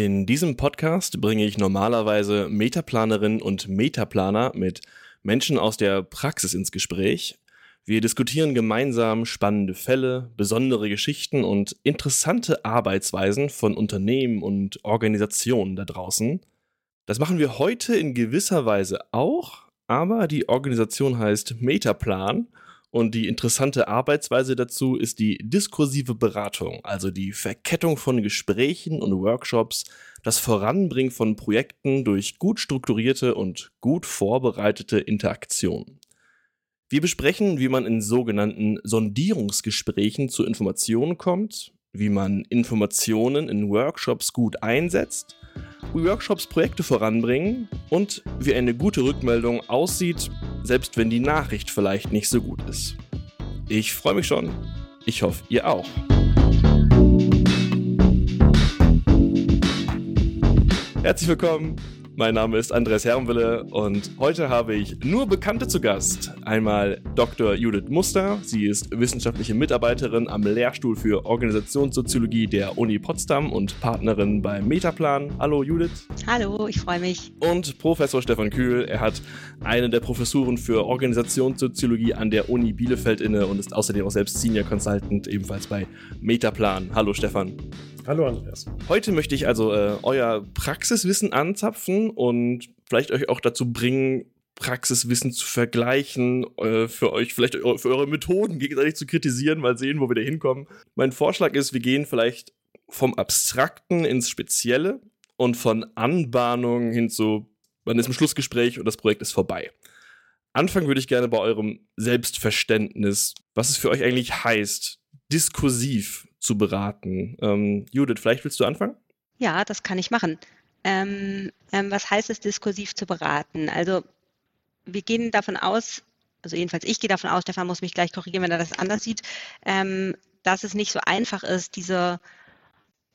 In diesem Podcast bringe ich normalerweise Metaplanerinnen und Metaplaner mit Menschen aus der Praxis ins Gespräch. Wir diskutieren gemeinsam spannende Fälle, besondere Geschichten und interessante Arbeitsweisen von Unternehmen und Organisationen da draußen. Das machen wir heute in gewisser Weise auch, aber die Organisation heißt Metaplan und die interessante Arbeitsweise dazu ist die diskursive Beratung, also die Verkettung von Gesprächen und Workshops, das Voranbringen von Projekten durch gut strukturierte und gut vorbereitete Interaktion. Wir besprechen, wie man in sogenannten Sondierungsgesprächen zu Informationen kommt, wie man Informationen in Workshops gut einsetzt wie Workshops Projekte voranbringen und wie eine gute Rückmeldung aussieht, selbst wenn die Nachricht vielleicht nicht so gut ist. Ich freue mich schon. Ich hoffe, ihr auch. Herzlich willkommen mein Name ist Andreas Herrenwille und heute habe ich nur Bekannte zu Gast. Einmal Dr. Judith Muster. Sie ist wissenschaftliche Mitarbeiterin am Lehrstuhl für Organisationssoziologie der Uni Potsdam und Partnerin beim Metaplan. Hallo Judith. Hallo, ich freue mich. Und Professor Stefan Kühl. Er hat eine der Professuren für Organisationssoziologie an der Uni Bielefeld inne und ist außerdem auch selbst Senior Consultant ebenfalls bei Metaplan. Hallo Stefan. Hallo Andreas. Heute möchte ich also äh, euer Praxiswissen anzapfen und vielleicht euch auch dazu bringen, Praxiswissen zu vergleichen, äh, für euch vielleicht für eure Methoden gegenseitig zu kritisieren, mal sehen, wo wir da hinkommen. Mein Vorschlag ist, wir gehen vielleicht vom Abstrakten ins Spezielle und von Anbahnung hin zu, man ist im Schlussgespräch und das Projekt ist vorbei. Anfangen würde ich gerne bei eurem Selbstverständnis, was es für euch eigentlich heißt, diskursiv zu beraten. Ähm, Judith, vielleicht willst du anfangen? Ja, das kann ich machen. Ähm, ähm, was heißt es, diskursiv zu beraten? Also wir gehen davon aus, also jedenfalls ich gehe davon aus, Stefan muss mich gleich korrigieren, wenn er das anders sieht, ähm, dass es nicht so einfach ist, diese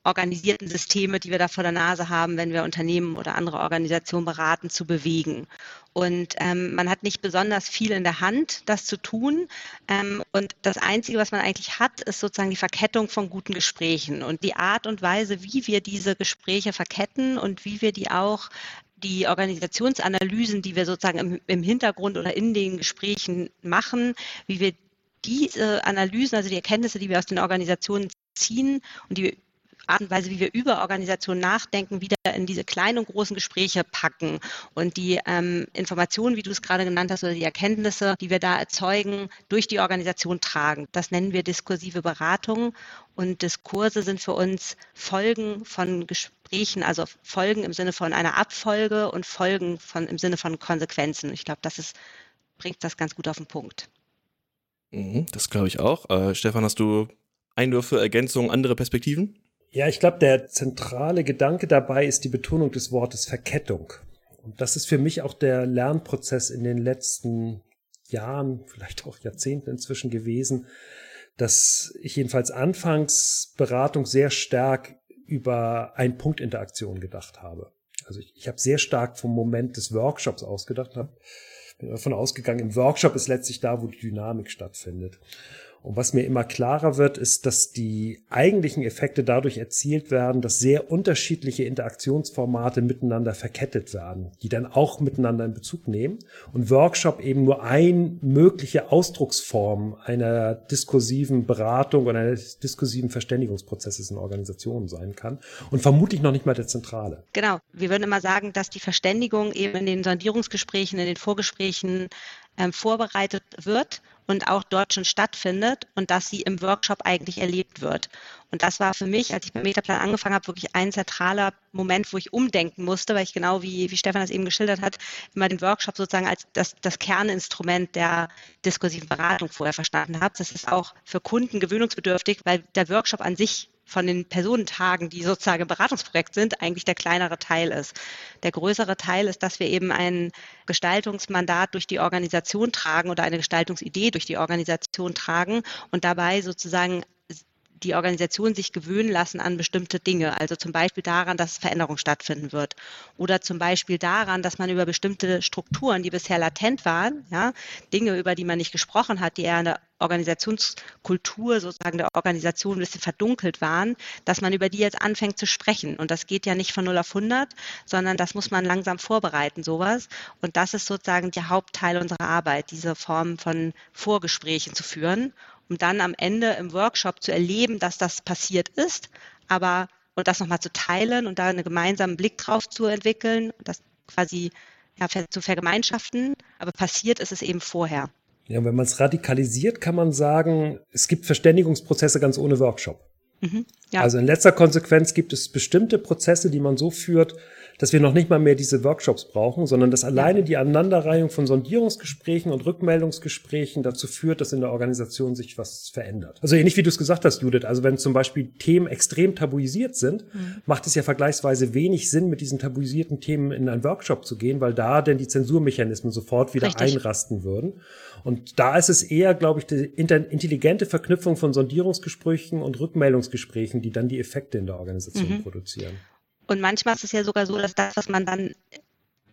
organisierten Systeme, die wir da vor der Nase haben, wenn wir Unternehmen oder andere Organisationen beraten, zu bewegen. Und ähm, man hat nicht besonders viel in der Hand, das zu tun. Ähm, und das Einzige, was man eigentlich hat, ist sozusagen die Verkettung von guten Gesprächen und die Art und Weise, wie wir diese Gespräche verketten und wie wir die auch die Organisationsanalysen, die wir sozusagen im, im Hintergrund oder in den Gesprächen machen, wie wir diese Analysen, also die Erkenntnisse, die wir aus den Organisationen ziehen und die Art und Weise, wie wir über Organisation nachdenken, wieder in diese kleinen und großen Gespräche packen und die ähm, Informationen, wie du es gerade genannt hast, oder die Erkenntnisse, die wir da erzeugen, durch die Organisation tragen. Das nennen wir diskursive Beratung und Diskurse sind für uns Folgen von Gesprächen, also Folgen im Sinne von einer Abfolge und Folgen von, im Sinne von Konsequenzen. Ich glaube, das ist, bringt das ganz gut auf den Punkt. Mhm, das glaube ich auch. Äh, Stefan, hast du Einwürfe, Ergänzungen, andere Perspektiven? Ja, ich glaube, der zentrale Gedanke dabei ist die Betonung des Wortes Verkettung. Und das ist für mich auch der Lernprozess in den letzten Jahren, vielleicht auch Jahrzehnten inzwischen gewesen, dass ich jedenfalls anfangs Beratung sehr stark über Ein-Punkt-Interaktion gedacht habe. Also ich, ich habe sehr stark vom Moment des Workshops ausgedacht, habe bin davon ausgegangen, im Workshop ist letztlich da, wo die Dynamik stattfindet. Und was mir immer klarer wird, ist, dass die eigentlichen Effekte dadurch erzielt werden, dass sehr unterschiedliche Interaktionsformate miteinander verkettet werden, die dann auch miteinander in Bezug nehmen. Und Workshop eben nur ein mögliche Ausdrucksform einer diskursiven Beratung oder eines diskursiven Verständigungsprozesses in Organisationen sein kann. Und vermutlich noch nicht mal der Zentrale. Genau. Wir würden immer sagen, dass die Verständigung eben in den Sondierungsgesprächen, in den Vorgesprächen ähm, vorbereitet wird und auch dort schon stattfindet und dass sie im Workshop eigentlich erlebt wird. Und das war für mich, als ich beim Metaplan angefangen habe, wirklich ein zentraler Moment, wo ich umdenken musste, weil ich genau wie, wie Stefan das eben geschildert hat, immer den Workshop sozusagen als das, das Kerninstrument der diskursiven Beratung vorher verstanden habe. Das ist auch für Kunden gewöhnungsbedürftig, weil der Workshop an sich von den Personentagen, die sozusagen im Beratungsprojekt sind, eigentlich der kleinere Teil ist. Der größere Teil ist, dass wir eben ein Gestaltungsmandat durch die Organisation tragen oder eine Gestaltungsidee durch die Organisation tragen und dabei sozusagen die Organisation sich gewöhnen lassen an bestimmte Dinge. Also zum Beispiel daran, dass Veränderung stattfinden wird. Oder zum Beispiel daran, dass man über bestimmte Strukturen, die bisher latent waren, ja, Dinge, über die man nicht gesprochen hat, die eher eine Organisationskultur sozusagen der Organisation ein bisschen verdunkelt waren, dass man über die jetzt anfängt zu sprechen. Und das geht ja nicht von 0 auf 100, sondern das muss man langsam vorbereiten, sowas. Und das ist sozusagen der Hauptteil unserer Arbeit, diese Form von Vorgesprächen zu führen, um dann am Ende im Workshop zu erleben, dass das passiert ist, aber und das nochmal zu teilen und da einen gemeinsamen Blick drauf zu entwickeln, das quasi ja, zu vergemeinschaften. Aber passiert ist es eben vorher. Ja, wenn man es radikalisiert, kann man sagen, es gibt Verständigungsprozesse ganz ohne Workshop. Mhm, ja. Also in letzter Konsequenz gibt es bestimmte Prozesse, die man so führt, dass wir noch nicht mal mehr diese Workshops brauchen, sondern dass alleine die Aneinanderreihung von Sondierungsgesprächen und Rückmeldungsgesprächen dazu führt, dass in der Organisation sich was verändert. Also ähnlich wie du es gesagt hast, Judith, also wenn zum Beispiel Themen extrem tabuisiert sind, mhm. macht es ja vergleichsweise wenig Sinn, mit diesen tabuisierten Themen in einen Workshop zu gehen, weil da denn die Zensurmechanismen sofort wieder Richtig. einrasten würden. Und da ist es eher, glaube ich, die intelligente Verknüpfung von Sondierungsgesprächen und Rückmeldungsgesprächen, die dann die Effekte in der Organisation mhm. produzieren. Und manchmal ist es ja sogar so, dass das, was man dann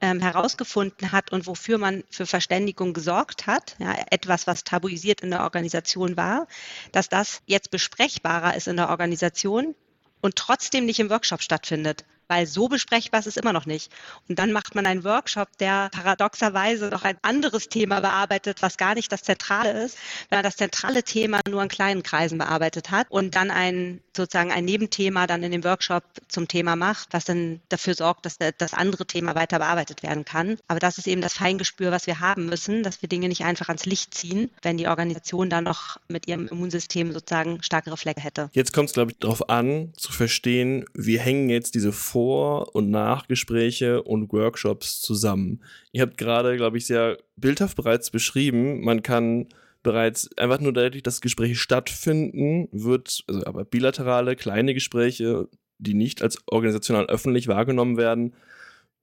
ähm, herausgefunden hat und wofür man für Verständigung gesorgt hat, ja, etwas, was tabuisiert in der Organisation war, dass das jetzt besprechbarer ist in der Organisation und trotzdem nicht im Workshop stattfindet weil so besprechbar ist es immer noch nicht. Und dann macht man einen Workshop, der paradoxerweise noch ein anderes Thema bearbeitet, was gar nicht das Zentrale ist, wenn man das zentrale Thema nur in kleinen Kreisen bearbeitet hat und dann ein sozusagen ein Nebenthema dann in dem Workshop zum Thema macht, was dann dafür sorgt, dass das andere Thema weiter bearbeitet werden kann. Aber das ist eben das Feingespür, was wir haben müssen, dass wir Dinge nicht einfach ans Licht ziehen, wenn die Organisation dann noch mit ihrem Immunsystem sozusagen stärkere Flecke hätte. Jetzt kommt es, glaube ich, darauf an, zu verstehen, wie hängen jetzt diese Vor vor- und Nachgespräche und Workshops zusammen. Ihr habt gerade, glaube ich, sehr bildhaft bereits beschrieben, man kann bereits einfach nur dadurch, dass Gespräche stattfinden, wird, also aber bilaterale, kleine Gespräche, die nicht als organisational öffentlich wahrgenommen werden,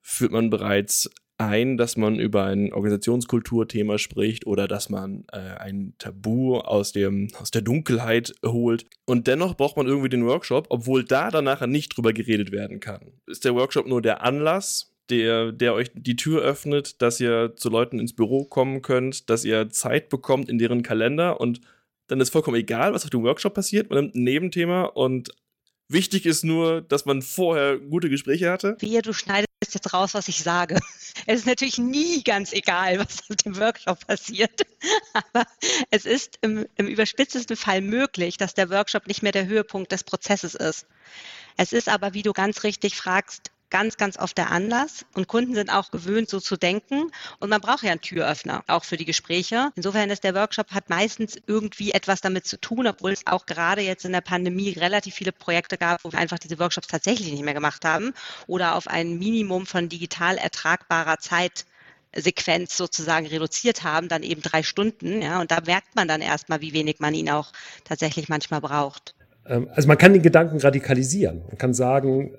führt man bereits ein, dass man über ein Organisationskulturthema spricht oder dass man äh, ein Tabu aus, dem, aus der Dunkelheit holt. Und dennoch braucht man irgendwie den Workshop, obwohl da dann nachher nicht drüber geredet werden kann. Ist der Workshop nur der Anlass, der, der euch die Tür öffnet, dass ihr zu Leuten ins Büro kommen könnt, dass ihr Zeit bekommt in deren Kalender und dann ist vollkommen egal, was auf dem Workshop passiert. Man nimmt ein Nebenthema und Wichtig ist nur, dass man vorher gute Gespräche hatte. Wie du schneidest jetzt raus, was ich sage. Es ist natürlich nie ganz egal, was auf dem Workshop passiert. Aber es ist im, im überspitztesten Fall möglich, dass der Workshop nicht mehr der Höhepunkt des Prozesses ist. Es ist aber, wie du ganz richtig fragst, ganz, ganz oft der Anlass. Und Kunden sind auch gewöhnt, so zu denken. Und man braucht ja einen Türöffner, auch für die Gespräche. Insofern ist der Workshop hat meistens irgendwie etwas damit zu tun, obwohl es auch gerade jetzt in der Pandemie relativ viele Projekte gab, wo wir einfach diese Workshops tatsächlich nicht mehr gemacht haben oder auf ein Minimum von digital ertragbarer Zeit Sequenz sozusagen reduziert haben, dann eben drei Stunden. Ja, und da merkt man dann erstmal, wie wenig man ihn auch tatsächlich manchmal braucht. Ähm, also man kann den Gedanken radikalisieren. Man kann sagen,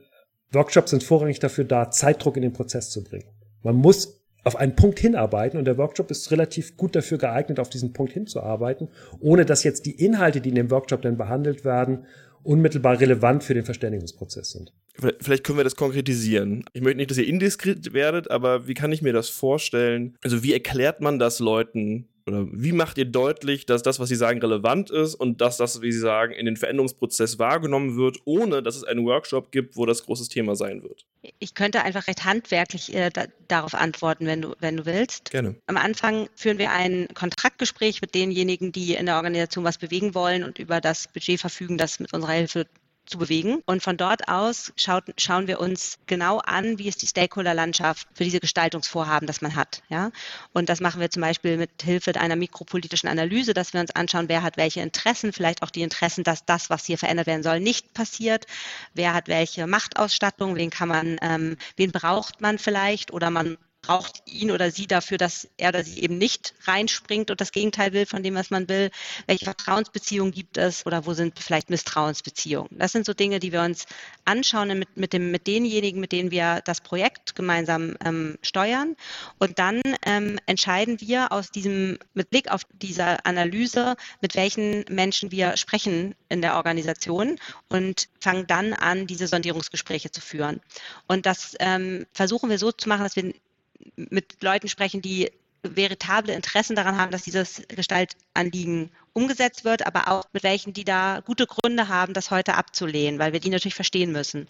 Workshops sind vorrangig dafür da, Zeitdruck in den Prozess zu bringen. Man muss auf einen Punkt hinarbeiten und der Workshop ist relativ gut dafür geeignet, auf diesen Punkt hinzuarbeiten, ohne dass jetzt die Inhalte, die in dem Workshop dann behandelt werden, unmittelbar relevant für den Verständigungsprozess sind. Vielleicht können wir das konkretisieren. Ich möchte nicht, dass ihr indiskret werdet, aber wie kann ich mir das vorstellen? Also wie erklärt man das Leuten, oder wie macht ihr deutlich, dass das, was sie sagen, relevant ist und dass das, wie sie sagen, in den Veränderungsprozess wahrgenommen wird, ohne dass es einen Workshop gibt, wo das großes Thema sein wird? Ich könnte einfach recht handwerklich äh, da, darauf antworten, wenn du, wenn du willst. Gerne. Am Anfang führen wir ein Kontraktgespräch mit denjenigen, die in der Organisation was bewegen wollen und über das Budget verfügen, das mit unserer Hilfe zu bewegen. Und von dort aus schaut, schauen wir uns genau an, wie ist die Stakeholder-Landschaft für diese Gestaltungsvorhaben, das man hat. Ja? Und das machen wir zum Beispiel mit Hilfe einer mikropolitischen Analyse, dass wir uns anschauen, wer hat welche Interessen, vielleicht auch die Interessen, dass das, was hier verändert werden soll, nicht passiert. Wer hat welche Machtausstattung, wen kann man, ähm, wen braucht man vielleicht oder man braucht ihn oder sie dafür, dass er oder sie eben nicht reinspringt und das Gegenteil will von dem, was man will? Welche Vertrauensbeziehungen gibt es oder wo sind vielleicht Misstrauensbeziehungen? Das sind so Dinge, die wir uns anschauen mit, mit, dem, mit denjenigen, mit denen wir das Projekt gemeinsam ähm, steuern. Und dann ähm, entscheiden wir aus diesem, mit Blick auf diese Analyse, mit welchen Menschen wir sprechen in der Organisation und fangen dann an, diese Sondierungsgespräche zu führen. Und das ähm, versuchen wir so zu machen, dass wir mit Leuten sprechen, die veritable Interessen daran haben, dass dieses Gestaltanliegen umgesetzt wird, aber auch mit welchen, die da gute Gründe haben, das heute abzulehnen, weil wir die natürlich verstehen müssen.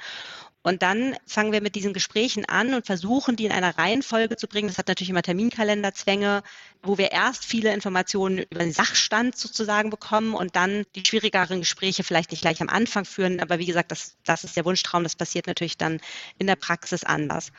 Und dann fangen wir mit diesen Gesprächen an und versuchen, die in einer Reihenfolge zu bringen. Das hat natürlich immer Terminkalenderzwänge, wo wir erst viele Informationen über den Sachstand sozusagen bekommen und dann die schwierigeren Gespräche vielleicht nicht gleich am Anfang führen. Aber wie gesagt, das, das ist der Wunschtraum. Das passiert natürlich dann in der Praxis anders.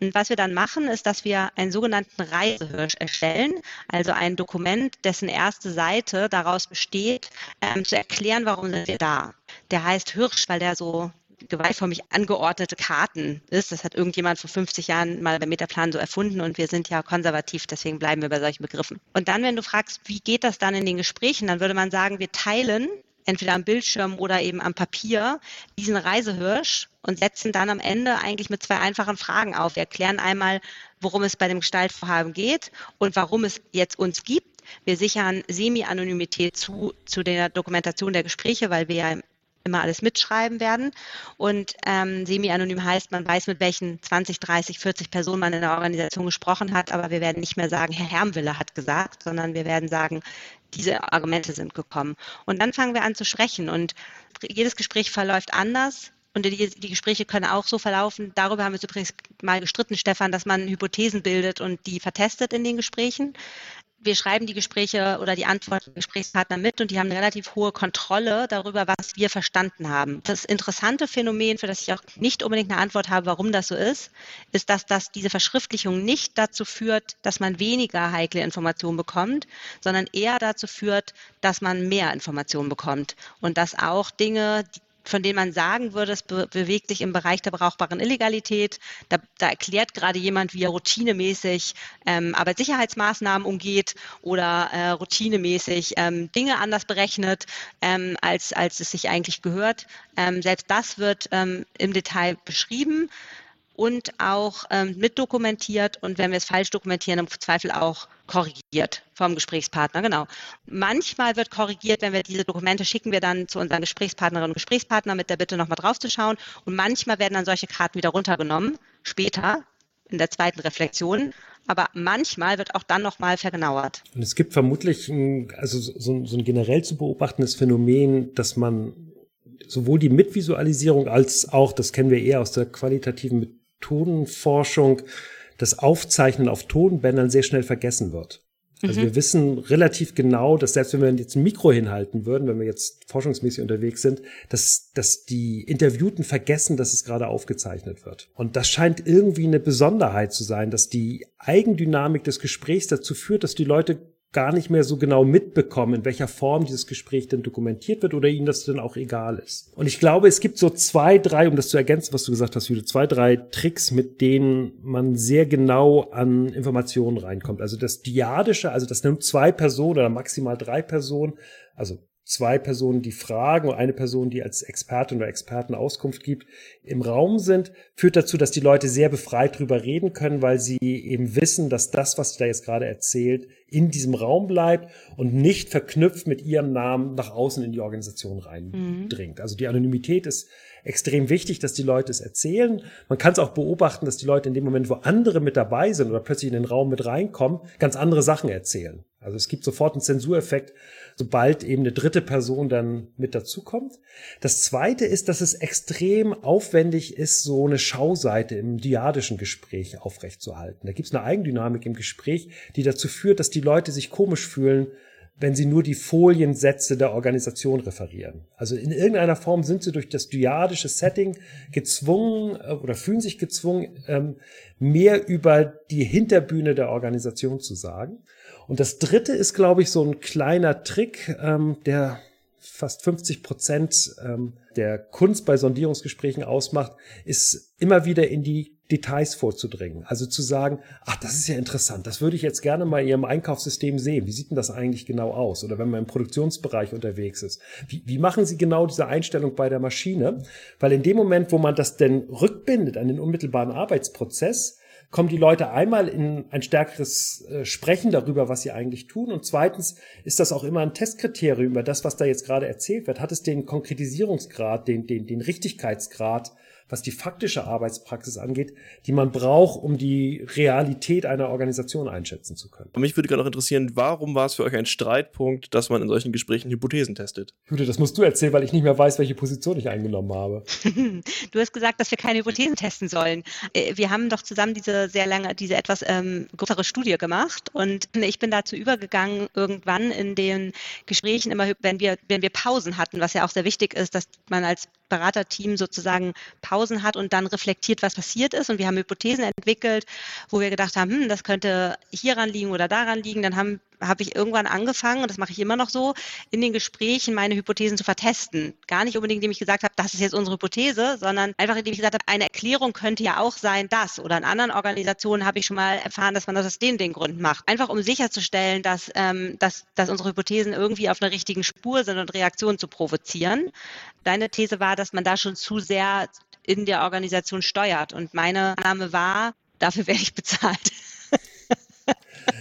Und was wir dann machen, ist, dass wir einen sogenannten Reisehirsch erstellen, also ein Dokument, dessen erste Seite daraus besteht, ähm, zu erklären, warum sind wir da. Der heißt Hirsch, weil der so gewaltförmig angeordnete Karten ist. Das hat irgendjemand vor 50 Jahren mal beim Metaplan so erfunden und wir sind ja konservativ, deswegen bleiben wir bei solchen Begriffen. Und dann, wenn du fragst, wie geht das dann in den Gesprächen, dann würde man sagen, wir teilen entweder am Bildschirm oder eben am Papier, diesen Reisehirsch und setzen dann am Ende eigentlich mit zwei einfachen Fragen auf. Wir erklären einmal, worum es bei dem Gestaltvorhaben geht und warum es jetzt uns gibt. Wir sichern Semi-Anonymität zu, zu der Dokumentation der Gespräche, weil wir ja immer alles mitschreiben werden. Und ähm, semi-anonym heißt, man weiß, mit welchen 20, 30, 40 Personen man in der Organisation gesprochen hat, aber wir werden nicht mehr sagen, Herr Hermwille hat gesagt, sondern wir werden sagen, diese Argumente sind gekommen. Und dann fangen wir an zu sprechen und jedes Gespräch verläuft anders. Und die, die, Gespräche können auch so verlaufen. Darüber haben wir übrigens mal gestritten, Stefan, dass man Hypothesen bildet und die vertestet in den Gesprächen wir schreiben die Gespräche oder die Antworten der Gesprächspartner mit und die haben eine relativ hohe Kontrolle darüber, was wir verstanden haben. Das interessante Phänomen, für das ich auch nicht unbedingt eine Antwort habe, warum das so ist, ist, dass das diese Verschriftlichung nicht dazu führt, dass man weniger heikle Informationen bekommt, sondern eher dazu führt, dass man mehr Informationen bekommt und dass auch Dinge, von denen man sagen würde, es be bewegt sich im Bereich der brauchbaren Illegalität. Da, da erklärt gerade jemand, wie er routinemäßig ähm, Arbeitssicherheitsmaßnahmen umgeht oder äh, routinemäßig ähm, Dinge anders berechnet, ähm, als, als es sich eigentlich gehört. Ähm, selbst das wird ähm, im Detail beschrieben und auch ähm, mitdokumentiert und wenn wir es falsch dokumentieren, im Zweifel auch korrigiert vom Gesprächspartner, genau. Manchmal wird korrigiert, wenn wir diese Dokumente schicken wir dann zu unseren Gesprächspartnerinnen und Gesprächspartnern mit der Bitte nochmal draufzuschauen und manchmal werden dann solche Karten wieder runtergenommen, später in der zweiten Reflexion, aber manchmal wird auch dann nochmal vergenauert. Und es gibt vermutlich ein, also so, so ein generell zu beobachtendes Phänomen, dass man sowohl die Mitvisualisierung als auch, das kennen wir eher aus der qualitativen Tonforschung das Aufzeichnen auf Tonbändern sehr schnell vergessen wird. Also mhm. wir wissen relativ genau, dass selbst wenn wir jetzt ein Mikro hinhalten würden, wenn wir jetzt forschungsmäßig unterwegs sind, dass, dass die Interviewten vergessen, dass es gerade aufgezeichnet wird. Und das scheint irgendwie eine Besonderheit zu sein, dass die Eigendynamik des Gesprächs dazu führt, dass die Leute gar nicht mehr so genau mitbekommen, in welcher Form dieses Gespräch denn dokumentiert wird oder ihnen das dann auch egal ist. Und ich glaube, es gibt so zwei, drei, um das zu ergänzen, was du gesagt hast, Jude, zwei, drei Tricks, mit denen man sehr genau an Informationen reinkommt. Also das Diadische, also das nimmt zwei Personen oder maximal drei Personen, also zwei Personen, die fragen und eine Person, die als Expertin oder Experten Auskunft gibt, im Raum sind, führt dazu, dass die Leute sehr befreit drüber reden können, weil sie eben wissen, dass das, was sie da jetzt gerade erzählt, in diesem Raum bleibt und nicht verknüpft mit ihrem Namen nach außen in die Organisation reindringt. Mhm. Also die Anonymität ist extrem wichtig, dass die Leute es erzählen. Man kann es auch beobachten, dass die Leute in dem Moment, wo andere mit dabei sind oder plötzlich in den Raum mit reinkommen, ganz andere Sachen erzählen. Also es gibt sofort einen Zensureffekt, sobald eben eine dritte Person dann mit dazukommt. Das zweite ist, dass es extrem aufwendig ist, so eine Schauseite im diadischen Gespräch aufrechtzuerhalten. Da gibt es eine Eigendynamik im Gespräch, die dazu führt, dass die Leute sich komisch fühlen, wenn sie nur die Foliensätze der Organisation referieren. Also in irgendeiner Form sind sie durch das dyadische Setting gezwungen äh, oder fühlen sich gezwungen, ähm, mehr über die Hinterbühne der Organisation zu sagen. Und das dritte ist, glaube ich, so ein kleiner Trick, ähm, der fast 50 Prozent ähm, der Kunst bei Sondierungsgesprächen ausmacht, ist immer wieder in die Details vorzudringen. Also zu sagen, ach, das ist ja interessant, das würde ich jetzt gerne mal in Ihrem Einkaufssystem sehen. Wie sieht denn das eigentlich genau aus? Oder wenn man im Produktionsbereich unterwegs ist. Wie, wie machen Sie genau diese Einstellung bei der Maschine? Weil in dem Moment, wo man das denn rückbindet an den unmittelbaren Arbeitsprozess, kommen die Leute einmal in ein stärkeres äh, Sprechen darüber, was sie eigentlich tun. Und zweitens ist das auch immer ein Testkriterium über das, was da jetzt gerade erzählt wird. Hat es den Konkretisierungsgrad, den, den, den Richtigkeitsgrad was die faktische Arbeitspraxis angeht, die man braucht, um die Realität einer Organisation einschätzen zu können. mich würde gerade noch interessieren, warum war es für euch ein Streitpunkt, dass man in solchen Gesprächen Hypothesen testet? Jude, das musst du erzählen, weil ich nicht mehr weiß, welche Position ich eingenommen habe. du hast gesagt, dass wir keine Hypothesen testen sollen. Äh, wir haben doch zusammen diese sehr lange, diese etwas ähm, größere Studie gemacht und ich bin dazu übergegangen, irgendwann in den Gesprächen immer, wenn wir, wenn wir Pausen hatten, was ja auch sehr wichtig ist, dass man als Beraterteam sozusagen Pausen hat und dann reflektiert, was passiert ist. Und wir haben Hypothesen entwickelt, wo wir gedacht haben, hm, das könnte hieran liegen oder daran liegen. Dann haben habe ich irgendwann angefangen, und das mache ich immer noch so, in den Gesprächen meine Hypothesen zu vertesten. Gar nicht unbedingt, indem ich gesagt habe, das ist jetzt unsere Hypothese, sondern einfach, indem ich gesagt habe, eine Erklärung könnte ja auch sein, das. Oder in anderen Organisationen habe ich schon mal erfahren, dass man das aus den, den Gründen macht. Einfach um sicherzustellen, dass, ähm, dass, dass unsere Hypothesen irgendwie auf einer richtigen Spur sind und Reaktionen zu provozieren. Deine These war, dass man da schon zu sehr in der Organisation steuert. Und meine Annahme war, dafür werde ich bezahlt.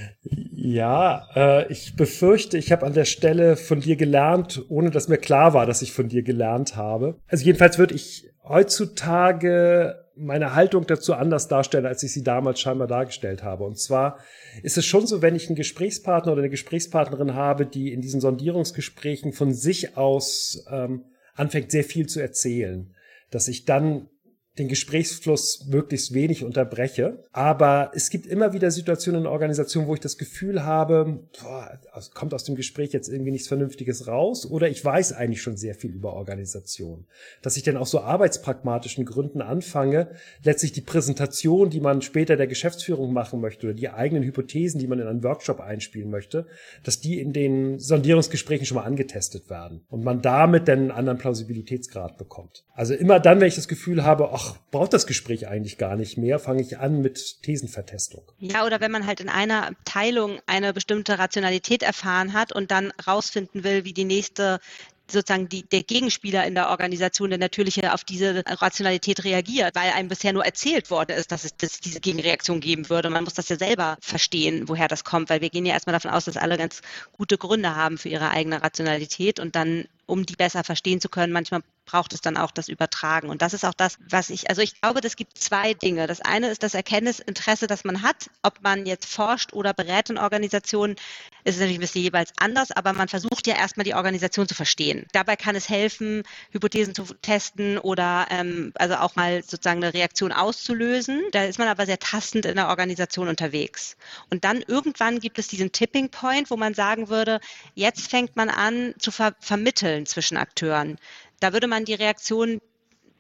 Ja, äh, ich befürchte, ich habe an der Stelle von dir gelernt, ohne dass mir klar war, dass ich von dir gelernt habe. Also jedenfalls würde ich heutzutage meine Haltung dazu anders darstellen, als ich sie damals scheinbar dargestellt habe. Und zwar ist es schon so, wenn ich einen Gesprächspartner oder eine Gesprächspartnerin habe, die in diesen Sondierungsgesprächen von sich aus ähm, anfängt, sehr viel zu erzählen, dass ich dann den Gesprächsfluss möglichst wenig unterbreche. Aber es gibt immer wieder Situationen in Organisationen, wo ich das Gefühl habe, boah, kommt aus dem Gespräch jetzt irgendwie nichts Vernünftiges raus oder ich weiß eigentlich schon sehr viel über Organisation. Dass ich dann aus so arbeitspragmatischen Gründen anfange, letztlich die Präsentation, die man später der Geschäftsführung machen möchte oder die eigenen Hypothesen, die man in einen Workshop einspielen möchte, dass die in den Sondierungsgesprächen schon mal angetestet werden und man damit dann einen anderen Plausibilitätsgrad bekommt. Also immer dann, wenn ich das Gefühl habe, ach, braucht das Gespräch eigentlich gar nicht mehr, fange ich an mit Thesenvertestung. Ja, oder wenn man halt in einer Abteilung eine bestimmte Rationalität erfahren hat und dann rausfinden will, wie die nächste sozusagen die, der Gegenspieler in der Organisation, der natürliche auf diese Rationalität reagiert, weil einem bisher nur erzählt worden ist, dass es, dass es diese Gegenreaktion geben würde. Man muss das ja selber verstehen, woher das kommt, weil wir gehen ja erstmal davon aus, dass alle ganz gute Gründe haben für ihre eigene Rationalität und dann um die besser verstehen zu können. Manchmal braucht es dann auch das Übertragen. Und das ist auch das, was ich, also ich glaube, es gibt zwei Dinge. Das eine ist das Erkenntnisinteresse, das man hat, ob man jetzt forscht oder berät in Organisationen. Ist natürlich ein bisschen jeweils anders, aber man versucht ja erstmal die Organisation zu verstehen. Dabei kann es helfen, Hypothesen zu testen oder ähm, also auch mal sozusagen eine Reaktion auszulösen. Da ist man aber sehr tastend in der Organisation unterwegs. Und dann irgendwann gibt es diesen Tipping Point, wo man sagen würde, jetzt fängt man an zu ver vermitteln zwischen Akteuren da würde man die Reaktion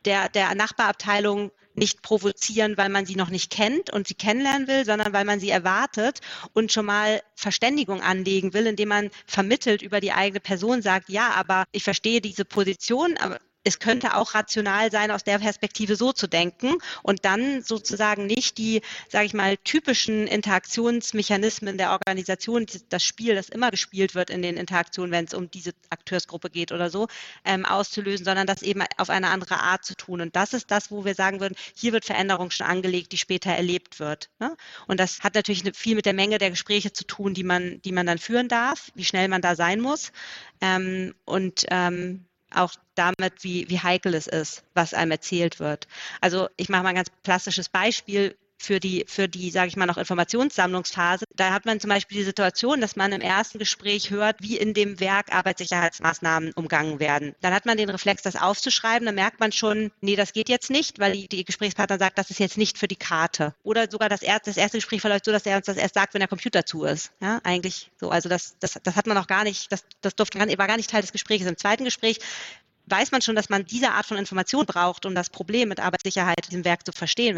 der, der Nachbarabteilung nicht provozieren, weil man sie noch nicht kennt und sie kennenlernen will, sondern weil man sie erwartet und schon mal Verständigung anlegen will, indem man vermittelt über die eigene Person sagt, ja, aber ich verstehe diese Position, aber es könnte auch rational sein, aus der Perspektive so zu denken und dann sozusagen nicht die, sage ich mal, typischen Interaktionsmechanismen der Organisation, das Spiel, das immer gespielt wird in den Interaktionen, wenn es um diese Akteursgruppe geht oder so, ähm, auszulösen, sondern das eben auf eine andere Art zu tun. Und das ist das, wo wir sagen würden, hier wird Veränderung schon angelegt, die später erlebt wird. Ne? Und das hat natürlich viel mit der Menge der Gespräche zu tun, die man, die man dann führen darf, wie schnell man da sein muss. Ähm, und ähm, auch damit, wie, wie heikel es ist, was einem erzählt wird. Also ich mache mal ein ganz plastisches Beispiel für die, für die, sage ich mal, noch Informationssammlungsphase. Da hat man zum Beispiel die Situation, dass man im ersten Gespräch hört, wie in dem Werk Arbeitssicherheitsmaßnahmen umgangen werden. Dann hat man den Reflex, das aufzuschreiben. Dann merkt man schon, nee, das geht jetzt nicht, weil die, die Gesprächspartner sagt, das ist jetzt nicht für die Karte. Oder sogar das erste, das erste Gespräch verläuft so, dass er uns das erst sagt, wenn der Computer zu ist. Ja, eigentlich so. Also das, das, das hat man noch gar nicht, das, das durfte, war gar nicht Teil des Gesprächs. Im zweiten Gespräch weiß man schon, dass man diese Art von Information braucht, um das Problem mit Arbeitssicherheit in diesem Werk zu verstehen.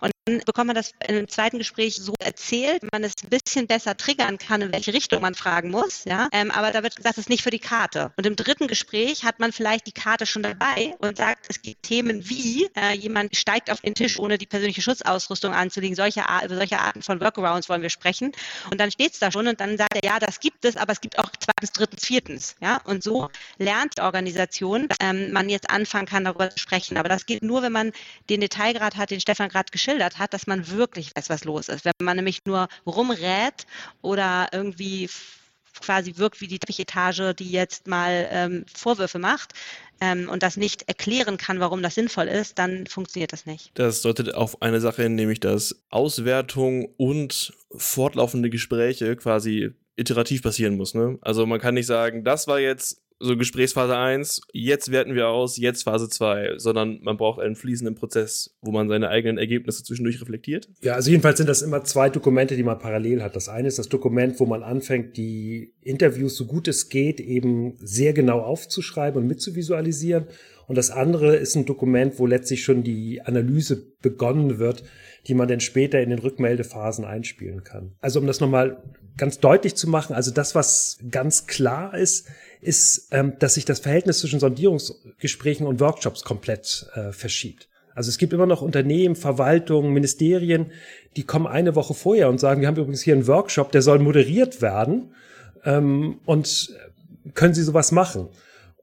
Und bekommt man das in einem zweiten Gespräch so erzählt, man es ein bisschen besser triggern kann, in welche Richtung man fragen muss. Ja? Ähm, aber da wird gesagt, es ist nicht für die Karte. Und im dritten Gespräch hat man vielleicht die Karte schon dabei und sagt, es gibt Themen wie, äh, jemand steigt auf den Tisch, ohne die persönliche Schutzausrüstung anzulegen. Solche, über solche Arten von Workarounds wollen wir sprechen. Und dann steht es da schon und dann sagt er, ja, das gibt es, aber es gibt auch zweitens, drittens, viertens. Ja? Und so lernt die Organisation, dass ähm, man jetzt anfangen kann, darüber zu sprechen. Aber das geht nur, wenn man den Detailgrad hat, den Stefan gerade geschildert hat, dass man wirklich weiß, was los ist. Wenn man nämlich nur rumrät oder irgendwie quasi wirkt wie die Teppichetage, die jetzt mal ähm, Vorwürfe macht ähm, und das nicht erklären kann, warum das sinnvoll ist, dann funktioniert das nicht. Das deutet auf eine Sache hin, nämlich dass Auswertung und fortlaufende Gespräche quasi iterativ passieren muss. Ne? Also man kann nicht sagen, das war jetzt so Gesprächsphase 1, jetzt werten wir aus, jetzt Phase 2, sondern man braucht einen fließenden Prozess, wo man seine eigenen Ergebnisse zwischendurch reflektiert? Ja, also jedenfalls sind das immer zwei Dokumente, die man parallel hat. Das eine ist das Dokument, wo man anfängt, die Interviews so gut es geht eben sehr genau aufzuschreiben und mitzuvisualisieren. Und das andere ist ein Dokument, wo letztlich schon die Analyse begonnen wird, die man dann später in den Rückmeldephasen einspielen kann. Also um das nochmal ganz deutlich zu machen, also das, was ganz klar ist, ist, ähm, dass sich das Verhältnis zwischen Sondierungsgesprächen und Workshops komplett äh, verschiebt. Also es gibt immer noch Unternehmen, Verwaltungen, Ministerien, die kommen eine Woche vorher und sagen, wir haben übrigens hier einen Workshop, der soll moderiert werden ähm, und können Sie sowas machen?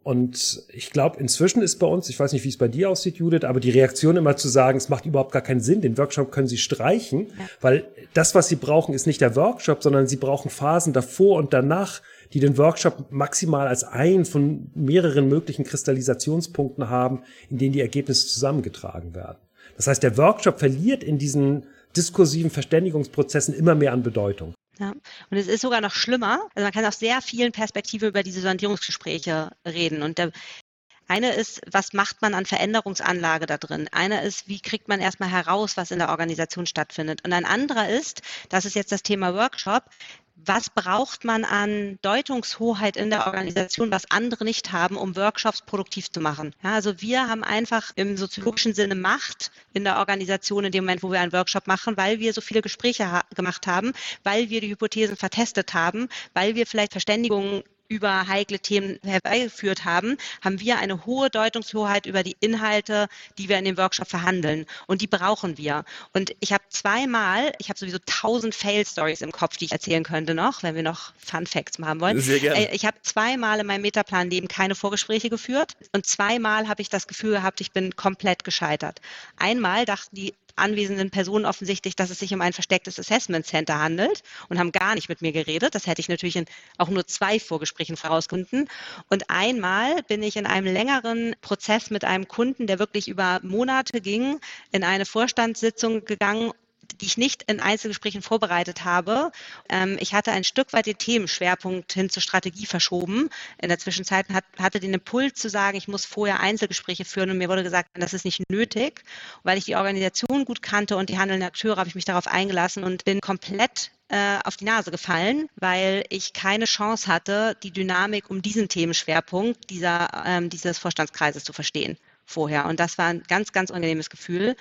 Und ich glaube, inzwischen ist bei uns, ich weiß nicht, wie es bei dir aussieht, Judith, aber die Reaktion immer zu sagen, es macht überhaupt gar keinen Sinn, den Workshop können Sie streichen, ja. weil das, was Sie brauchen, ist nicht der Workshop, sondern Sie brauchen Phasen davor und danach, die den Workshop maximal als einen von mehreren möglichen Kristallisationspunkten haben, in denen die Ergebnisse zusammengetragen werden. Das heißt, der Workshop verliert in diesen diskursiven Verständigungsprozessen immer mehr an Bedeutung. Ja. Und es ist sogar noch schlimmer. Also man kann aus sehr vielen Perspektiven über diese Sondierungsgespräche reden. Und der, eine ist, was macht man an Veränderungsanlage da drin? Einer ist, wie kriegt man erstmal heraus, was in der Organisation stattfindet? Und ein anderer ist, das ist jetzt das Thema Workshop, was braucht man an Deutungshoheit in der Organisation, was andere nicht haben, um Workshops produktiv zu machen. Ja, also wir haben einfach im soziologischen Sinne Macht in der Organisation in dem Moment, wo wir einen Workshop machen, weil wir so viele Gespräche ha gemacht haben, weil wir die Hypothesen vertestet haben, weil wir vielleicht Verständigungen über heikle Themen herbeigeführt haben, haben wir eine hohe Deutungshoheit über die Inhalte, die wir in dem Workshop verhandeln. Und die brauchen wir. Und ich habe zweimal, ich habe sowieso tausend Fail-Stories im Kopf, die ich erzählen könnte noch, wenn wir noch Fun Facts haben wollen. Sehr gerne. Äh, ich habe zweimal in meinem Metaplan-Leben keine Vorgespräche geführt und zweimal habe ich das Gefühl gehabt, ich bin komplett gescheitert. Einmal dachten die anwesenden Personen offensichtlich, dass es sich um ein verstecktes Assessment Center handelt und haben gar nicht mit mir geredet. Das hätte ich natürlich in auch nur zwei Vorgesprächen vorausgefunden. Und einmal bin ich in einem längeren Prozess mit einem Kunden, der wirklich über Monate ging, in eine Vorstandssitzung gegangen die ich nicht in Einzelgesprächen vorbereitet habe. Ähm, ich hatte ein Stück weit den Themenschwerpunkt hin zur Strategie verschoben. In der Zwischenzeit hat, hatte den Impuls zu sagen, ich muss vorher Einzelgespräche führen und mir wurde gesagt, das ist nicht nötig. Weil ich die Organisation gut kannte und die handelnden Akteure, habe ich mich darauf eingelassen und bin komplett äh, auf die Nase gefallen, weil ich keine Chance hatte, die Dynamik um diesen Themenschwerpunkt dieser, ähm, dieses Vorstandskreises zu verstehen vorher. Und das war ein ganz, ganz unangenehmes Gefühl.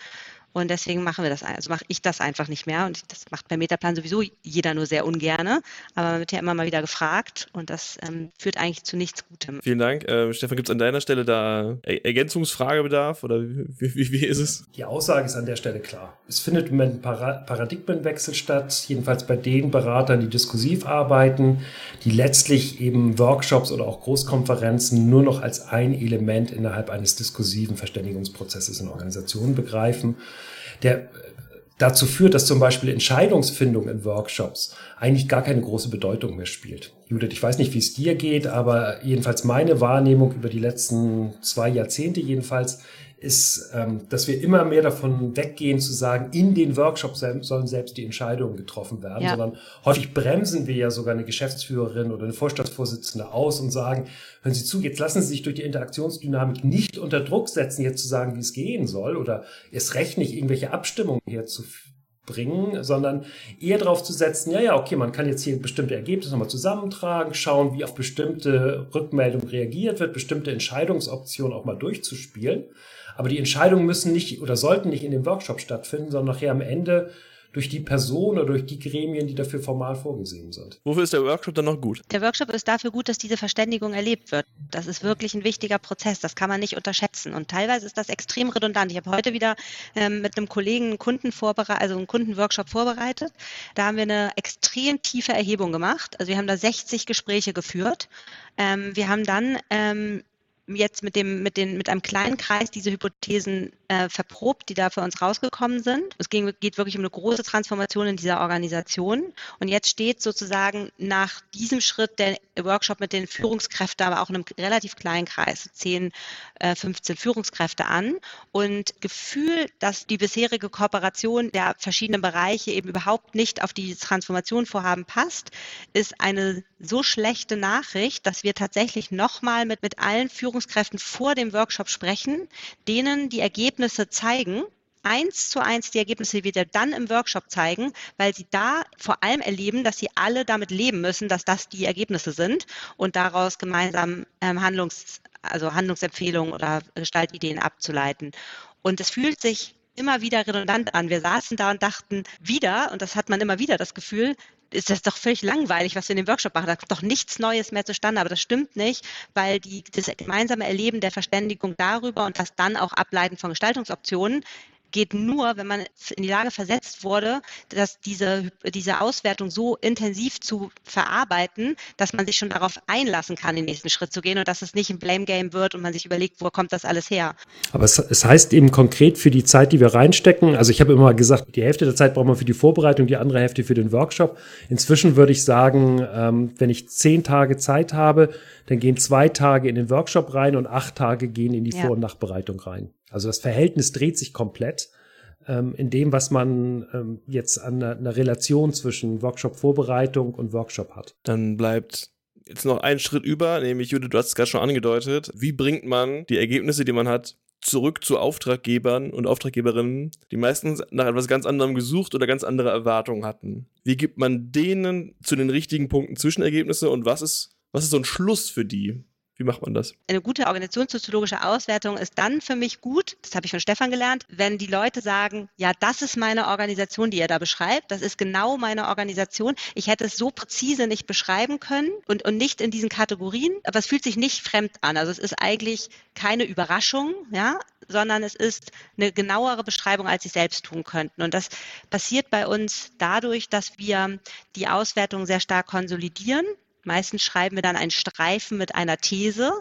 Und deswegen machen wir das, also mache ich das einfach nicht mehr. Und das macht beim Metaplan sowieso jeder nur sehr ungerne. Aber man wird ja immer mal wieder gefragt und das ähm, führt eigentlich zu nichts Gutem. Vielen Dank. Äh, Stefan, gibt es an deiner Stelle da er Ergänzungsfragebedarf oder wie, wie, wie, ist es? Die Aussage ist an der Stelle klar. Es findet im Moment ein Paradigmenwechsel statt, jedenfalls bei den Beratern, die diskursiv arbeiten, die letztlich eben Workshops oder auch Großkonferenzen nur noch als ein Element innerhalb eines diskursiven Verständigungsprozesses in Organisationen begreifen der dazu führt, dass zum Beispiel Entscheidungsfindung in Workshops eigentlich gar keine große Bedeutung mehr spielt. Judith, ich weiß nicht, wie es dir geht, aber jedenfalls meine Wahrnehmung über die letzten zwei Jahrzehnte jedenfalls ist, ähm, dass wir immer mehr davon weggehen zu sagen, in den Workshops sollen selbst die Entscheidungen getroffen werden, ja. sondern häufig bremsen wir ja sogar eine Geschäftsführerin oder eine Vorstandsvorsitzende aus und sagen, hören Sie zu, jetzt lassen Sie sich durch die Interaktionsdynamik nicht unter Druck setzen, jetzt zu sagen, wie es gehen soll oder erst recht nicht irgendwelche Abstimmungen herzuführen bringen, sondern eher darauf zu setzen, ja, ja, okay, man kann jetzt hier bestimmte Ergebnisse nochmal zusammentragen, schauen, wie auf bestimmte Rückmeldungen reagiert wird, bestimmte Entscheidungsoptionen auch mal durchzuspielen. Aber die Entscheidungen müssen nicht oder sollten nicht in dem Workshop stattfinden, sondern nachher am Ende durch die Person oder durch die Gremien, die dafür formal vorgesehen sind. Wofür ist der Workshop dann noch gut? Der Workshop ist dafür gut, dass diese Verständigung erlebt wird. Das ist wirklich ein wichtiger Prozess. Das kann man nicht unterschätzen. Und teilweise ist das extrem redundant. Ich habe heute wieder ähm, mit einem Kollegen einen Kunden vorbereitet, also einen Kundenworkshop vorbereitet. Da haben wir eine extrem tiefe Erhebung gemacht. Also wir haben da 60 Gespräche geführt. Ähm, wir haben dann ähm, jetzt mit dem, mit den, mit einem kleinen Kreis diese Hypothesen äh, verprobt, die da für uns rausgekommen sind. Es ging, geht wirklich um eine große Transformation in dieser Organisation. Und jetzt steht sozusagen nach diesem Schritt der Workshop mit den Führungskräften, aber auch in einem relativ kleinen Kreis, 10, äh, 15 Führungskräfte an. Und Gefühl, dass die bisherige Kooperation der verschiedenen Bereiche eben überhaupt nicht auf die Transformation vorhaben passt, ist eine so schlechte Nachricht, dass wir tatsächlich nochmal mit, mit allen Führungskräften vor dem Workshop sprechen, denen die Ergebnisse zeigen, eins zu eins die Ergebnisse, die wir dann im Workshop zeigen, weil sie da vor allem erleben, dass sie alle damit leben müssen, dass das die Ergebnisse sind und daraus gemeinsam ähm, Handlungs, also Handlungsempfehlungen oder Gestaltideen abzuleiten. Und es fühlt sich immer wieder redundant an. Wir saßen da und dachten wieder, und das hat man immer wieder das Gefühl, ist das doch völlig langweilig, was wir in dem Workshop machen. Da kommt doch nichts Neues mehr zustande. Aber das stimmt nicht, weil die, das gemeinsame Erleben der Verständigung darüber und das dann auch Ableiten von Gestaltungsoptionen geht nur, wenn man in die Lage versetzt wurde, dass diese, diese Auswertung so intensiv zu verarbeiten, dass man sich schon darauf einlassen kann, den nächsten Schritt zu gehen und dass es nicht ein Blame Game wird und man sich überlegt, wo kommt das alles her. Aber es, es heißt eben konkret für die Zeit, die wir reinstecken, also ich habe immer gesagt, die Hälfte der Zeit braucht man für die Vorbereitung, die andere Hälfte für den Workshop. Inzwischen würde ich sagen, ähm, wenn ich zehn Tage Zeit habe, dann gehen zwei Tage in den Workshop rein und acht Tage gehen in die ja. Vor- und Nachbereitung rein. Also das Verhältnis dreht sich komplett ähm, in dem, was man ähm, jetzt an einer, einer Relation zwischen Workshop-Vorbereitung und Workshop hat. Dann bleibt jetzt noch ein Schritt über, nämlich Judith, du hast es gerade schon angedeutet. Wie bringt man die Ergebnisse, die man hat, zurück zu Auftraggebern und Auftraggeberinnen, die meistens nach etwas ganz anderem gesucht oder ganz andere Erwartungen hatten? Wie gibt man denen zu den richtigen Punkten Zwischenergebnisse und was ist, was ist so ein Schluss für die? Wie macht man das? Eine gute organisationssoziologische Auswertung ist dann für mich gut, das habe ich von Stefan gelernt, wenn die Leute sagen, ja, das ist meine Organisation, die er da beschreibt, das ist genau meine Organisation. Ich hätte es so präzise nicht beschreiben können und, und nicht in diesen Kategorien, aber es fühlt sich nicht fremd an. Also es ist eigentlich keine Überraschung, ja, sondern es ist eine genauere Beschreibung, als sie selbst tun könnten. Und das passiert bei uns dadurch, dass wir die Auswertung sehr stark konsolidieren. Meistens schreiben wir dann einen Streifen mit einer These,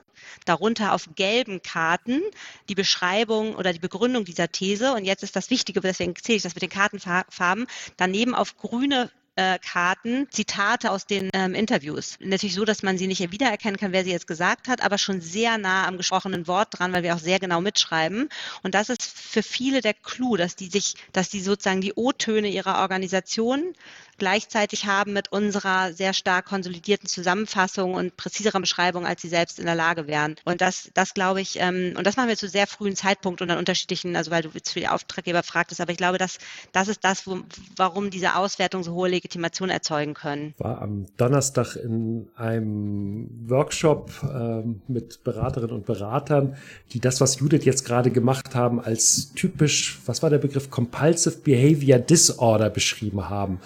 darunter auf gelben Karten die Beschreibung oder die Begründung dieser These. Und jetzt ist das Wichtige, deswegen zähle ich das mit den Kartenfarben, daneben auf grüne äh, Karten Zitate aus den ähm, Interviews. Natürlich so, dass man sie nicht wiedererkennen kann, wer sie jetzt gesagt hat, aber schon sehr nah am gesprochenen Wort dran, weil wir auch sehr genau mitschreiben. Und das ist für viele der Clou, dass die sich, dass die sozusagen die O-Töne ihrer Organisation gleichzeitig haben mit unserer sehr stark konsolidierten Zusammenfassung und präziserer Beschreibung, als sie selbst in der Lage wären. Und das, das glaube ich, ähm, und das machen wir zu sehr frühen Zeitpunkt und an unterschiedlichen, also weil du jetzt für die Auftraggeber fragtest, aber ich glaube, dass das ist das, wo, warum diese Auswertung so hohe Legitimation erzeugen können. War am Donnerstag in einem Workshop äh, mit Beraterinnen und Beratern, die das, was Judith jetzt gerade gemacht haben, als typisch, was war der Begriff, Compulsive Behavior Disorder beschrieben haben.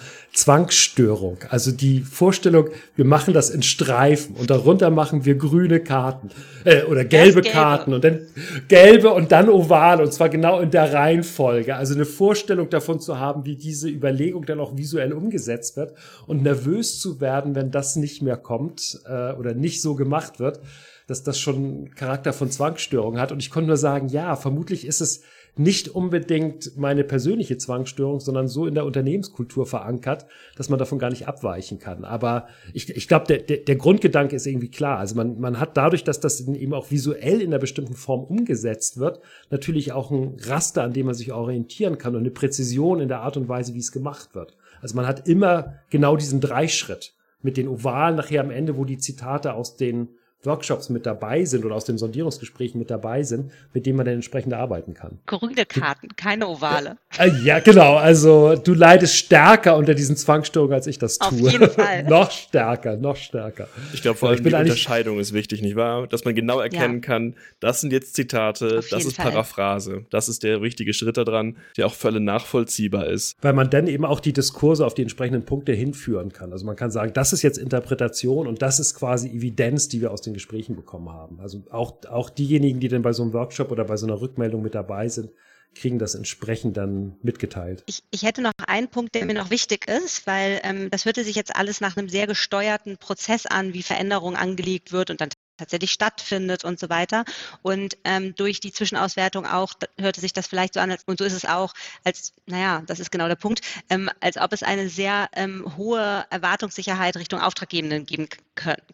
Zwangsstörung. Also die Vorstellung, wir machen das in Streifen und darunter machen wir grüne Karten äh, oder gelbe, gelbe Karten und dann gelbe und dann oval und zwar genau in der Reihenfolge. Also eine Vorstellung davon zu haben, wie diese Überlegung dann auch visuell umgesetzt wird und nervös zu werden, wenn das nicht mehr kommt äh, oder nicht so gemacht wird, dass das schon Charakter von Zwangsstörung hat. Und ich konnte nur sagen, ja, vermutlich ist es nicht unbedingt meine persönliche Zwangsstörung, sondern so in der Unternehmenskultur verankert, dass man davon gar nicht abweichen kann. Aber ich, ich glaube, der, der, der Grundgedanke ist irgendwie klar. Also man, man hat dadurch, dass das eben auch visuell in einer bestimmten Form umgesetzt wird, natürlich auch ein Raster, an dem man sich orientieren kann und eine Präzision in der Art und Weise, wie es gemacht wird. Also man hat immer genau diesen Dreischritt mit den Ovalen nachher am Ende, wo die Zitate aus den Workshops mit dabei sind oder aus den Sondierungsgesprächen mit dabei sind, mit denen man dann entsprechend arbeiten kann. Grüne Karten, keine ovale. Ja, äh, ja, genau. Also du leidest stärker unter diesen Zwangsstörungen, als ich das tue. Auf jeden Fall. noch stärker, noch stärker. Ich glaube, vor allem die Unterscheidung ist wichtig, nicht wahr? Dass man genau erkennen ja. kann, das sind jetzt Zitate, Auf das ist Fall. Paraphrase. Das ist der richtige Schritt daran, der auch für alle nachvollziehbar ist. Weil man dann eben auch die Diskurse auf die entsprechenden Punkte hinführen kann. Also man kann sagen, das ist jetzt Interpretation und das ist quasi Evidenz, die wir aus den Gesprächen bekommen haben. Also auch, auch diejenigen, die dann bei so einem Workshop oder bei so einer Rückmeldung mit dabei sind, kriegen das entsprechend dann mitgeteilt. Ich, ich hätte noch einen Punkt, der mir noch wichtig ist, weil ähm, das hörte sich jetzt alles nach einem sehr gesteuerten Prozess an, wie Veränderung angelegt wird und dann tatsächlich stattfindet und so weiter. Und ähm, durch die Zwischenauswertung auch hörte sich das vielleicht so an, als, und so ist es auch, als, naja, das ist genau der Punkt, ähm, als ob es eine sehr ähm, hohe Erwartungssicherheit Richtung Auftraggebenden geben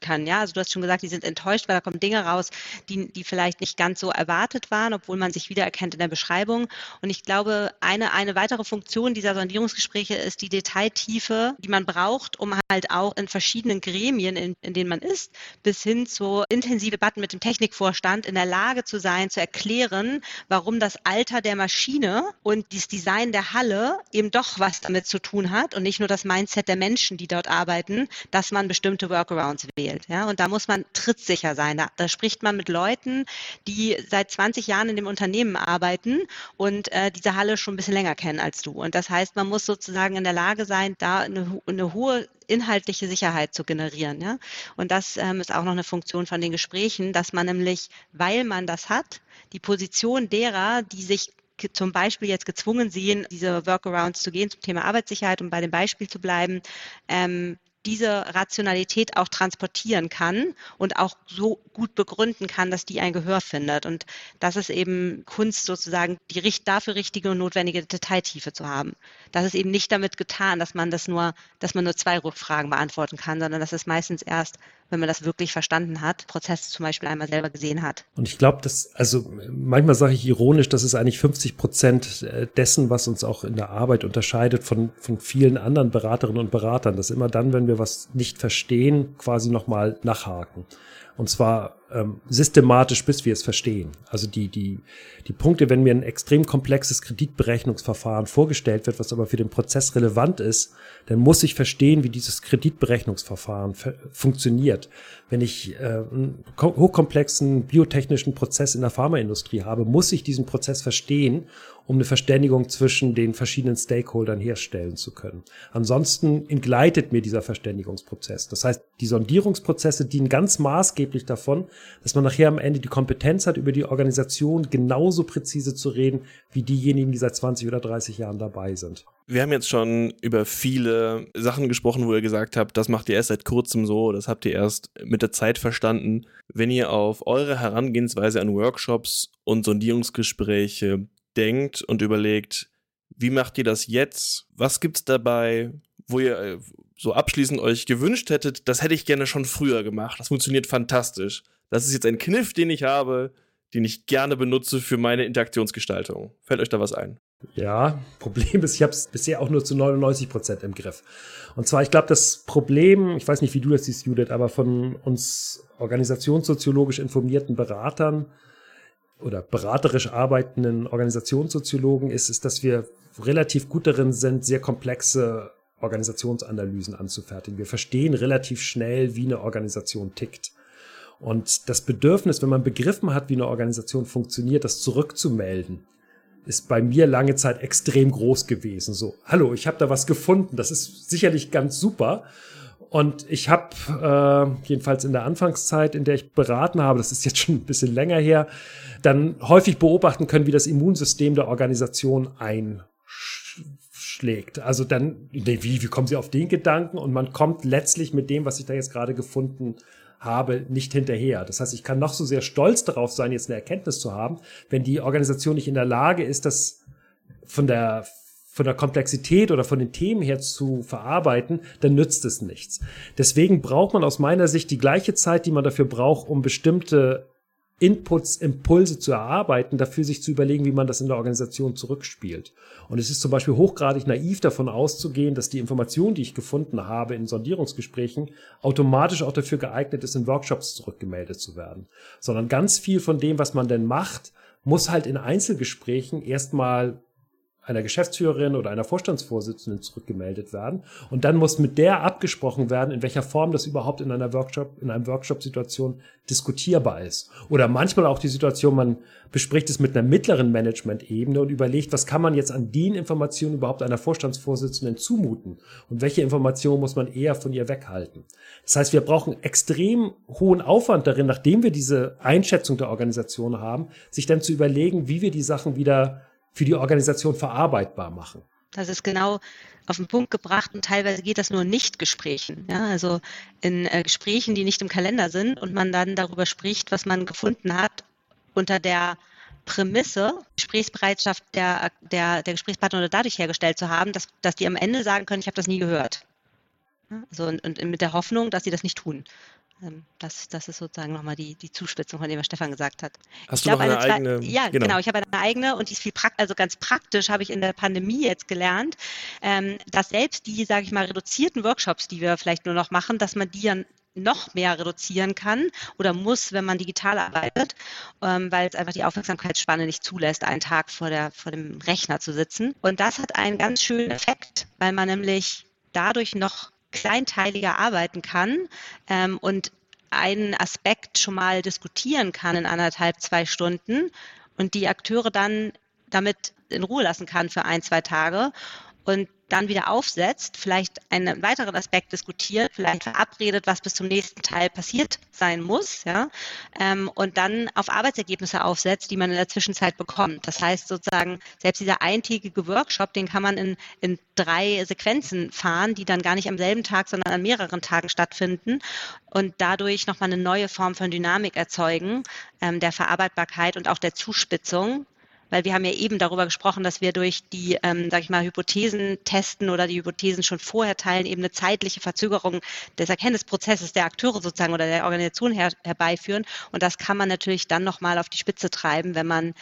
kann. Ja, also du hast schon gesagt, die sind enttäuscht, weil da kommen Dinge raus, die, die vielleicht nicht ganz so erwartet waren, obwohl man sich wiedererkennt in der Beschreibung. Und ich glaube, eine, eine weitere Funktion dieser Sondierungsgespräche ist die Detailtiefe, die man braucht, um halt auch in verschiedenen Gremien, in, in denen man ist, bis hin zu intensive Debatten mit dem Technikvorstand in der Lage zu sein, zu erklären, warum das Alter der Maschine und das Design der Halle eben doch was damit zu tun hat und nicht nur das Mindset der Menschen, die dort arbeiten, dass man bestimmte Workarounds wählt. Ja, und da muss man trittsicher sein. Da, da spricht man mit Leuten, die seit 20 Jahren in dem Unternehmen arbeiten und äh, diese Halle schon ein bisschen länger kennen als du. Und das heißt, man muss sozusagen in der Lage sein, da eine, eine hohe inhaltliche Sicherheit zu generieren. Ja? Und das ähm, ist auch noch eine Funktion von den Gesprächen, dass man nämlich, weil man das hat, die Position derer, die sich zum Beispiel jetzt gezwungen sehen, diese Workarounds zu gehen zum Thema Arbeitssicherheit, um bei dem Beispiel zu bleiben, ähm, diese Rationalität auch transportieren kann und auch so gut begründen kann, dass die ein Gehör findet. Und das ist eben Kunst sozusagen, die dafür richtige und notwendige Detailtiefe zu haben. Das ist eben nicht damit getan, dass man das nur, dass man nur zwei Rückfragen beantworten kann, sondern das ist meistens erst, wenn man das wirklich verstanden hat, Prozess zum Beispiel einmal selber gesehen hat. Und ich glaube, dass, also manchmal sage ich ironisch, das ist eigentlich 50 Prozent äh, dessen, was uns auch in der Arbeit unterscheidet von, von vielen anderen Beraterinnen und Beratern. dass immer dann, wenn wir was nicht verstehen, quasi nochmal nachhaken. Und zwar ähm, systematisch, bis wir es verstehen. Also die, die, die Punkte, wenn mir ein extrem komplexes Kreditberechnungsverfahren vorgestellt wird, was aber für den Prozess relevant ist, dann muss ich verstehen, wie dieses Kreditberechnungsverfahren funktioniert. Wenn ich äh, einen hochkomplexen biotechnischen Prozess in der Pharmaindustrie habe, muss ich diesen Prozess verstehen, um eine Verständigung zwischen den verschiedenen Stakeholdern herstellen zu können. Ansonsten entgleitet mir dieser Verständigungsprozess. Das heißt, die Sondierungsprozesse dienen ganz maßgeblich davon, dass man nachher am Ende die Kompetenz hat, über die Organisation genauso präzise zu reden, wie diejenigen, die seit 20 oder 30 Jahren dabei sind. Wir haben jetzt schon über viele Sachen gesprochen, wo ihr gesagt habt, das macht ihr erst seit kurzem so, das habt ihr erst mit der Zeit verstanden. Wenn ihr auf eure Herangehensweise an Workshops und Sondierungsgespräche denkt und überlegt, wie macht ihr das jetzt? Was gibt's dabei, wo ihr äh, so abschließend euch gewünscht hättet, das hätte ich gerne schon früher gemacht. Das funktioniert fantastisch. Das ist jetzt ein Kniff, den ich habe, den ich gerne benutze für meine Interaktionsgestaltung. Fällt euch da was ein? Ja, Problem ist, ich habe es bisher auch nur zu 99 Prozent im Griff. Und zwar, ich glaube, das Problem, ich weiß nicht, wie du das siehst, Judith, aber von uns organisationssoziologisch informierten Beratern oder beraterisch arbeitenden Organisationssoziologen ist, ist, dass wir relativ gut darin sind, sehr komplexe Organisationsanalysen anzufertigen. Wir verstehen relativ schnell, wie eine Organisation tickt. Und das Bedürfnis, wenn man begriffen hat, wie eine Organisation funktioniert, das zurückzumelden, ist bei mir lange Zeit extrem groß gewesen. So, hallo, ich habe da was gefunden, das ist sicherlich ganz super. Und ich habe äh, jedenfalls in der Anfangszeit, in der ich beraten habe, das ist jetzt schon ein bisschen länger her, dann häufig beobachten können, wie das Immunsystem der Organisation einschlägt. Also dann, wie, wie kommen Sie auf den Gedanken? Und man kommt letztlich mit dem, was ich da jetzt gerade gefunden habe, nicht hinterher. Das heißt, ich kann noch so sehr stolz darauf sein, jetzt eine Erkenntnis zu haben, wenn die Organisation nicht in der Lage ist, das von der von der Komplexität oder von den Themen her zu verarbeiten, dann nützt es nichts. Deswegen braucht man aus meiner Sicht die gleiche Zeit, die man dafür braucht, um bestimmte Inputs, Impulse zu erarbeiten, dafür sich zu überlegen, wie man das in der Organisation zurückspielt. Und es ist zum Beispiel hochgradig naiv davon auszugehen, dass die Information, die ich gefunden habe in Sondierungsgesprächen, automatisch auch dafür geeignet ist, in Workshops zurückgemeldet zu werden. Sondern ganz viel von dem, was man denn macht, muss halt in Einzelgesprächen erstmal einer Geschäftsführerin oder einer Vorstandsvorsitzenden zurückgemeldet werden. Und dann muss mit der abgesprochen werden, in welcher Form das überhaupt in einer Workshop, in einem Workshop-Situation diskutierbar ist. Oder manchmal auch die Situation, man bespricht es mit einer mittleren Management-Ebene und überlegt, was kann man jetzt an den Informationen überhaupt einer Vorstandsvorsitzenden zumuten? Und welche Informationen muss man eher von ihr weghalten? Das heißt, wir brauchen extrem hohen Aufwand darin, nachdem wir diese Einschätzung der Organisation haben, sich dann zu überlegen, wie wir die Sachen wieder für die Organisation verarbeitbar machen. Das ist genau auf den Punkt gebracht und teilweise geht das nur in Nicht-Gesprächen. Ja, also in äh, Gesprächen, die nicht im Kalender sind und man dann darüber spricht, was man gefunden hat unter der Prämisse, Gesprächsbereitschaft der, der, der Gesprächspartner dadurch hergestellt zu haben, dass, dass die am Ende sagen können, ich habe das nie gehört. Also und, und mit der Hoffnung, dass sie das nicht tun. Ähm, das, das ist sozusagen nochmal die, die Zuspitzung, von dem was Stefan gesagt hat. Hast ich du noch eine, eine eigene? Ja, genau. genau. Ich habe eine eigene und die ist viel praktisch, also ganz praktisch habe ich in der Pandemie jetzt gelernt, ähm, dass selbst die, sage ich mal, reduzierten Workshops, die wir vielleicht nur noch machen, dass man die dann noch mehr reduzieren kann oder muss, wenn man digital arbeitet, ähm, weil es einfach die Aufmerksamkeitsspanne nicht zulässt, einen Tag vor, der, vor dem Rechner zu sitzen. Und das hat einen ganz schönen Effekt, weil man nämlich dadurch noch kleinteiliger arbeiten kann ähm, und einen Aspekt schon mal diskutieren kann in anderthalb, zwei Stunden und die Akteure dann damit in Ruhe lassen kann für ein, zwei Tage. Und dann wieder aufsetzt, vielleicht einen weiteren Aspekt diskutiert, vielleicht verabredet, was bis zum nächsten Teil passiert sein muss, ja, ähm, und dann auf Arbeitsergebnisse aufsetzt, die man in der Zwischenzeit bekommt. Das heißt sozusagen, selbst dieser eintägige Workshop, den kann man in, in drei Sequenzen fahren, die dann gar nicht am selben Tag, sondern an mehreren Tagen stattfinden und dadurch nochmal eine neue Form von Dynamik erzeugen, ähm, der Verarbeitbarkeit und auch der Zuspitzung weil wir haben ja eben darüber gesprochen, dass wir durch die, ähm, sag ich mal, Hypothesen testen oder die Hypothesen schon vorher teilen, eben eine zeitliche Verzögerung des Erkenntnisprozesses der Akteure sozusagen oder der Organisation her, herbeiführen. Und das kann man natürlich dann nochmal auf die Spitze treiben, wenn man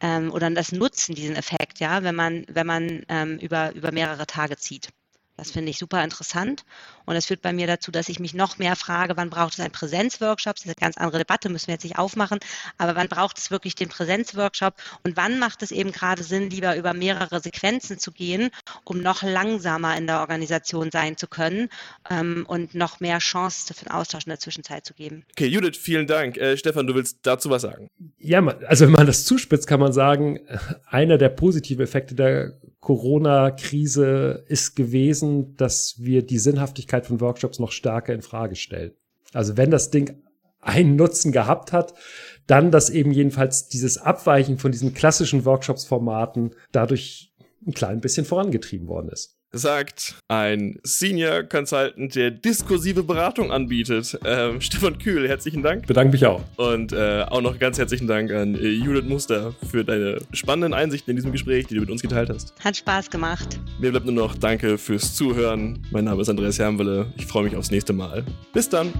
ähm, oder das nutzen, diesen Effekt, ja, wenn man, wenn man ähm, über, über mehrere Tage zieht. Das finde ich super interessant. Und das führt bei mir dazu, dass ich mich noch mehr frage, wann braucht es einen Präsenzworkshop? Das ist eine ganz andere Debatte, müssen wir jetzt nicht aufmachen. Aber wann braucht es wirklich den Präsenzworkshop? Und wann macht es eben gerade Sinn, lieber über mehrere Sequenzen zu gehen, um noch langsamer in der Organisation sein zu können ähm, und noch mehr Chance für den Austausch in der Zwischenzeit zu geben? Okay, Judith, vielen Dank. Äh, Stefan, du willst dazu was sagen? Ja, also wenn man das zuspitzt, kann man sagen, einer der positiven Effekte der Corona-Krise ist gewesen, dass wir die Sinnhaftigkeit von Workshops noch stärker in Frage stellen. Also wenn das Ding einen Nutzen gehabt hat, dann, dass eben jedenfalls dieses Abweichen von diesen klassischen Workshops-Formaten dadurch ein klein bisschen vorangetrieben worden ist sagt ein Senior Consultant, der diskursive Beratung anbietet. Ähm, Stefan Kühl, herzlichen Dank. Bedanke mich auch. Und äh, auch noch ganz herzlichen Dank an äh, Judith Muster für deine spannenden Einsichten in diesem Gespräch, die du mit uns geteilt hast. Hat Spaß gemacht. Mir bleibt nur noch Danke fürs Zuhören. Mein Name ist Andreas Hermwelle. Ich freue mich aufs nächste Mal. Bis dann.